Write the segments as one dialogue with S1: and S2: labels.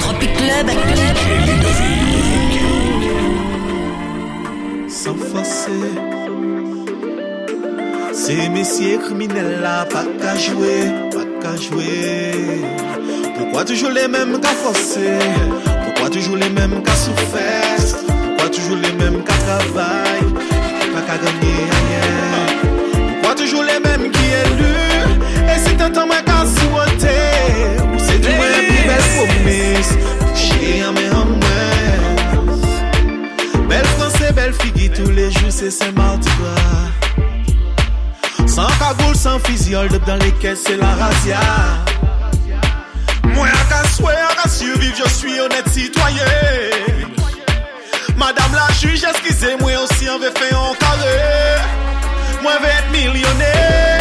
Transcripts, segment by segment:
S1: Tropic Club.
S2: Sans facer. C'est messieurs criminels là, pas qu'à jouer, pas qu'à jouer. Pourquoi toujours les mêmes qu'à forcer? Pourquoi toujours les mêmes qu'à souffrir? Pourquoi toujours les mêmes qu'à travailler? dans les caisses, c'est la razzia. Moi, à swear, à survivre, je suis honnête citoyen. Madame la juge, excusez-moi aussi, on veut faire un carré. Moi, je vais être millionnaire.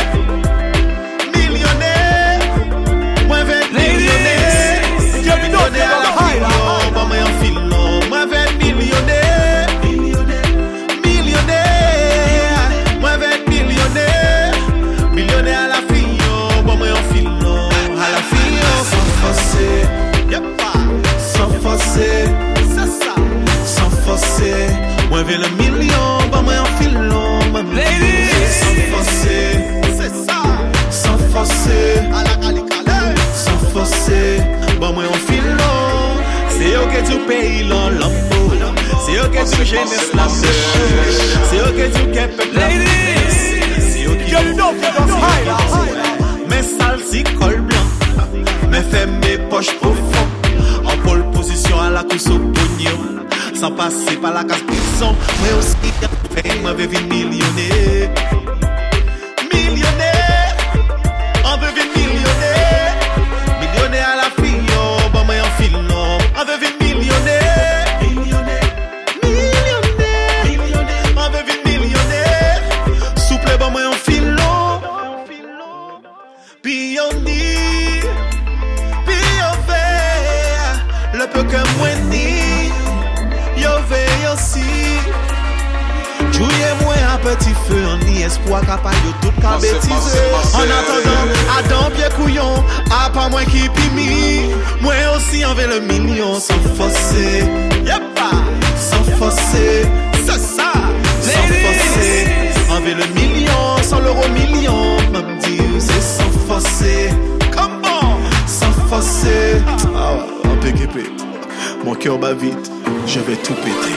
S2: que jeunesse la C'est eux qui disent qu'elle peut Ladies, c'est eux qui disent qu'elle Mes sales, si col blanc. Mes femmes, mes poches profondes. En pole position à la course au pognon. Sans passer par la casse prison. Moi aussi, fais, moi, vais millionnaire. Toutes les bêtises, en attendant, Adam, pieds couillons, pas moi qui pimi. Moi aussi, envers le million, sans forcer, y'a pas, sans forcer, c'est ça, sans forcer, envers le million, sans l'euro million. M'a p'tit, c'est sans forcer, comment, sans forcer, ah ouais, un p'tit p'tit. Mon cœur va vite, je vais tout péter.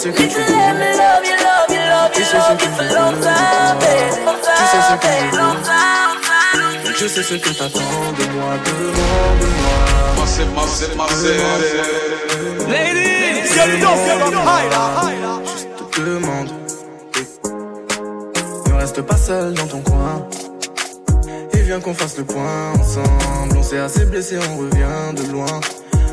S3: Sais ce que tu
S4: love
S3: Tu sais ce que je
S4: babe. Long
S3: Tu sais ce que je je t'attends de moi, demande-moi.
S5: Massive, massive, massive.
S6: Ladies, get up, get up, higher.
S3: Juste te demande. Ne reste pas seul dans ton coin. Et viens qu'on fasse le point ensemble. On s'est assez blessé, on revient de loin.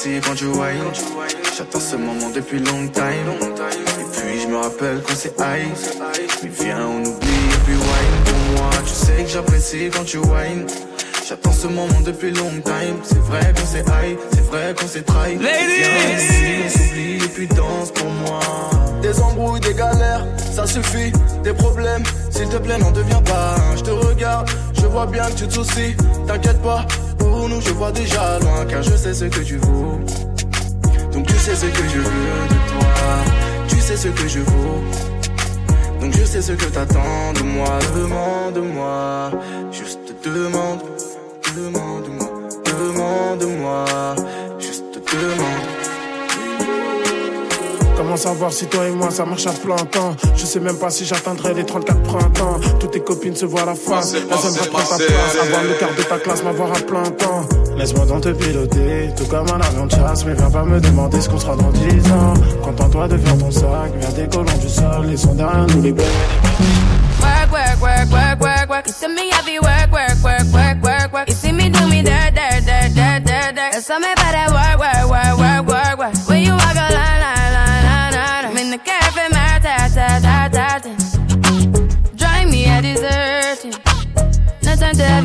S3: Quand tu whine, j'attends ce moment depuis long time. Et puis je me rappelle qu'on s'est high, mais viens on oublie et puis wine pour moi. Tu sais que j'apprécie quand tu whine. J'attends ce moment depuis long time. C'est vrai qu'on s'est high, c'est vrai qu'on s'est trahi.
S6: Ladies!
S3: Viens, ici, on s'oublie et puis danse pour moi. Des embrouilles, des galères, ça suffit. Des problèmes, s'il te plaît, n'en deviens pas. Je te regarde, je vois bien que tu te soucies. T'inquiète pas, pour nous, je vois déjà loin, car je sais ce que tu vaux. Donc tu sais ce que je veux de toi. Tu sais ce que je vaux. Donc je sais ce que t'attends de moi, demande-moi, juste demande, demande-moi, demande-moi, juste demande.
S7: Savoir si toi et moi ça marche à plein temps. Je sais même pas si j'atteindrai les 34 printemps. Toutes tes copines se voient à la face Elles aimeraient prendre ta place. Avoir le quart de ta classe, m'avoir à plein temps. Laisse-moi donc te piloter Tout comme un avion de chasse Mais viens pas me demander ce qu'on sera dans 10 ans. Contente-toi de faire ton sac. Viens décollant du sol Laissons derrière nous les belles
S8: Work, work, work, work, work, work. You see me heavy work, work, work, work, work, work. You see me do me dirt, dirt, dirt, dirt, dirt, dirt. There's something about that work, work, work, work,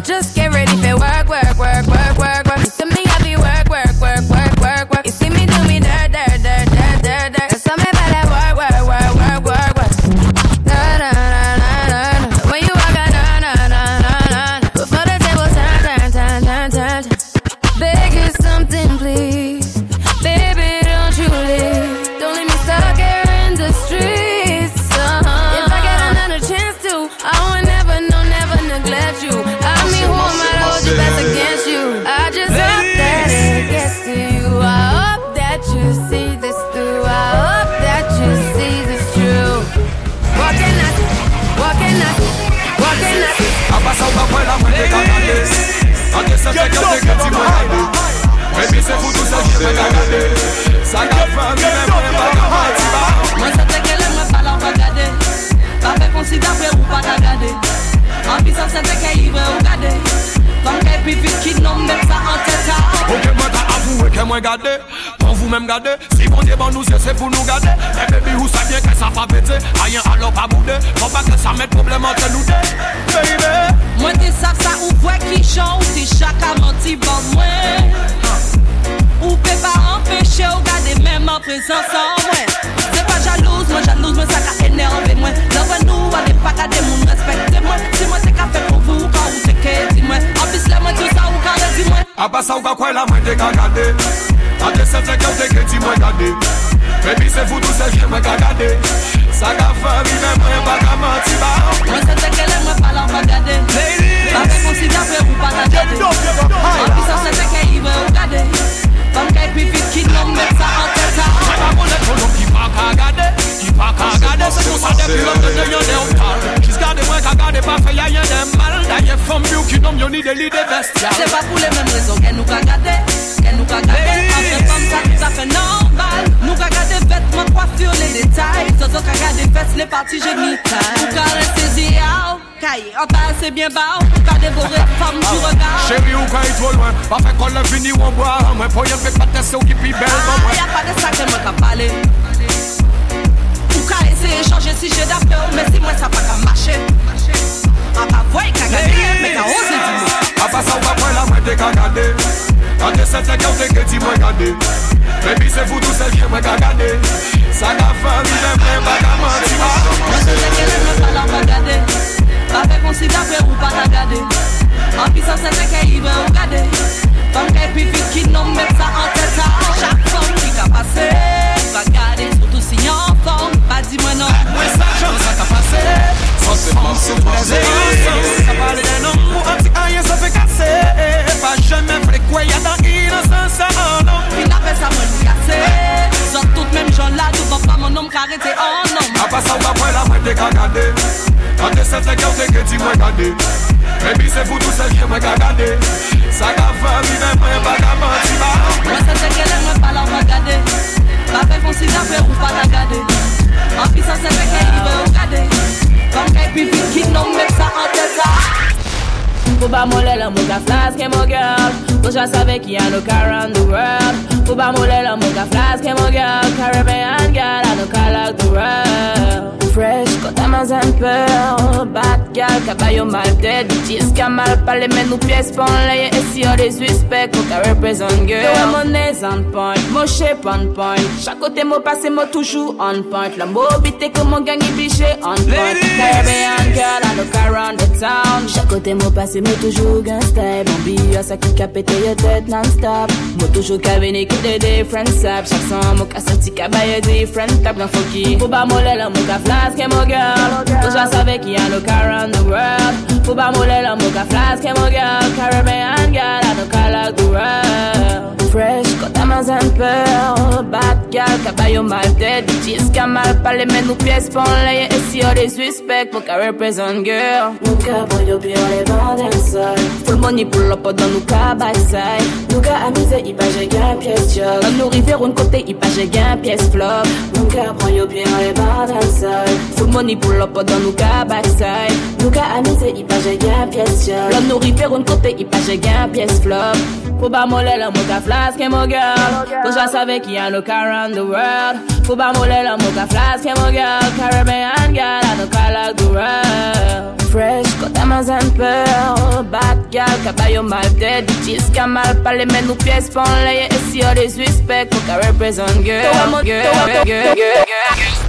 S8: Just Just
S6: gade Pan vous même gade Si bon dieu ban nou se se pou nou gade E baby ou sa bien ke sa pa pete Ayen alo pa boude Faut pas que ça mette problème entre nous deux. Baby.
S9: Mwen te sav sa ou vwe ki chan Ou te chaka manti ban mwen Ou pe pa empêche ou gade même en présence en mwen Se pa jalouse, mwen jalouse, mwen sa ka enerve mwen Lè wè nou wale pa gade moun respekte mwen Si mwen te ka fe pou vou ka ou te ke di mwen An pis lè mwen tout sa ou ka redi mwen
S6: Abasa ou ka kwe la mwen te ka gade Ate se fek yo te ke ti mwen gade. Baby se foutou se jye mwen ka gade. Sa ka fè mi men mwen baka mati ba.
S9: Mwen se teke lè mwen pala ou pa gade. Pa fe konsida fe ou pa ta gade. An pi sa se teke ive ou gade. Kom ke pipit ki nom men sa an teta
S6: Mwen pa konen konon ki pa ka gade. Ki pa ka gade Se kon sa depi lom de de yon de ou tal. Jis gade mwen ka gade pa fe ya yon de mal. Da ye fom biou ki nom yon l'idée, l'idée bestiale.
S9: C'est pas pour les mêmes raisons qu'elle nous a gâté. Qu'elle nous a gâté. En tout à fait normal. Nous a gâté vêtements, coiffure, les détails. Zozo a gâté fesses, les parties génitales. Nous a rester ziao. Caillé, en pas assez bien bas. Nous a dévoré femme du regard.
S6: Chérie, ou il trop loin, pas fait qu'on l'a fini ou pille belle. gade. Baby se foudou sel ke mwen ka gade Sa ka fan mi ven mwen baka
S9: manti Mwen se leke le mwen palan pa gade Pa fe konsida pre ou pa ta gade en
S6: homme. A pas ça ou pas point la gardé. Quand t'es cette qui ont que tu m'as gardé. Baby, c'est vous tous celles qui m'ont gardé. Ça qu'a fait, il est plein, pas qu'à mentir.
S9: Moi c'est ce qu'elle aime pas la Pas fait qu'on s'y tape ou pas la ce qu'elle veut regarder Comme qu'elle puis vite qui nomme mettre ça en tête
S10: Faut pas la mocha flask et mon girl Faut je savais qu'il y a no car around the world Faut pas moller la mocha flask et mon girl Caribbean girl, I no car like the world Fresh, quand mal un peu Bad girl, caballo mal tête Bitches qui a mal parlé, mais nous pièces en l'air Et si on des suspects, qu'on ka represent girl Yo, mon nez on point, mon shape on point. Chaque côté, mon passé, mon toujours on point. La mobilité que mon gang est biché on point. Caribbean girl, I car around the town. Chaque côté, mon passé, mon toujours gangsta Mon billet, ça qui a pété your tête non-stop. Moi toujours qu'à venir que des different saps. Chaque son, mon ka senti qu'à bailler different tap Dans funky, faut pas moller la mon ka flask et mon girl Faut je savais qu'il y a no car around the world. Faut pas moller la mon ka flask et mon girl Caribbean girl, I no car like the world Fresh, quand t'as mal un peu Bad girl, caballo mal tête. Bitches qui a mal parlé, mais nous pièces en l'air Et si on des suspects, mon ka represent girl. Mon ka brillo bien les bandes sol Full money up dans nous ka backside Nous ka amusé, pas j'ai gain pièce job. Nous rivières, un côté, pas j'ai gain pièce flop. Mon ka brillo bien les bandes sol Full money up dans nous ka backside Nous ka amusé, pas j'ai gain pièce job. Nous rivières, un côté, pas j'ai gain pièce flop Faut pas moller la mocha flask et mon girl. Faut je savais qu'il y a no car around the world. Faut pas moller la mocha flask et mon girl. Caribbean girl, I no car like the world. Fresh, quand t'as mal un peu Bad girl, caballo mal tête Bitches. Qui a mal parlé, mais nous pièces pas en l'air Et si on des suspects, faut qu'à represent girl Girl, girl, girl, girl, girl